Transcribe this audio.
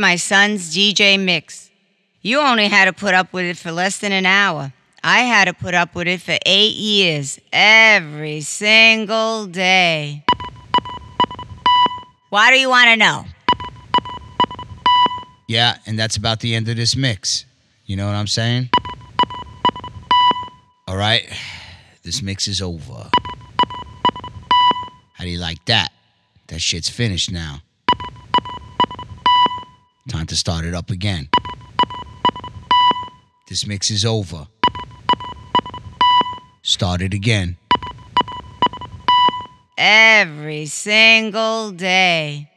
my son's DJ mix. You only had to put up with it for less than an hour. I had to put up with it for eight years, every single day. Why do you want to know? Yeah, and that's about the end of this mix. You know what I'm saying? All right, this mix is over. How do you like that? That shit's finished now. Time to start it up again. This mix is over. Start it again. Every single day.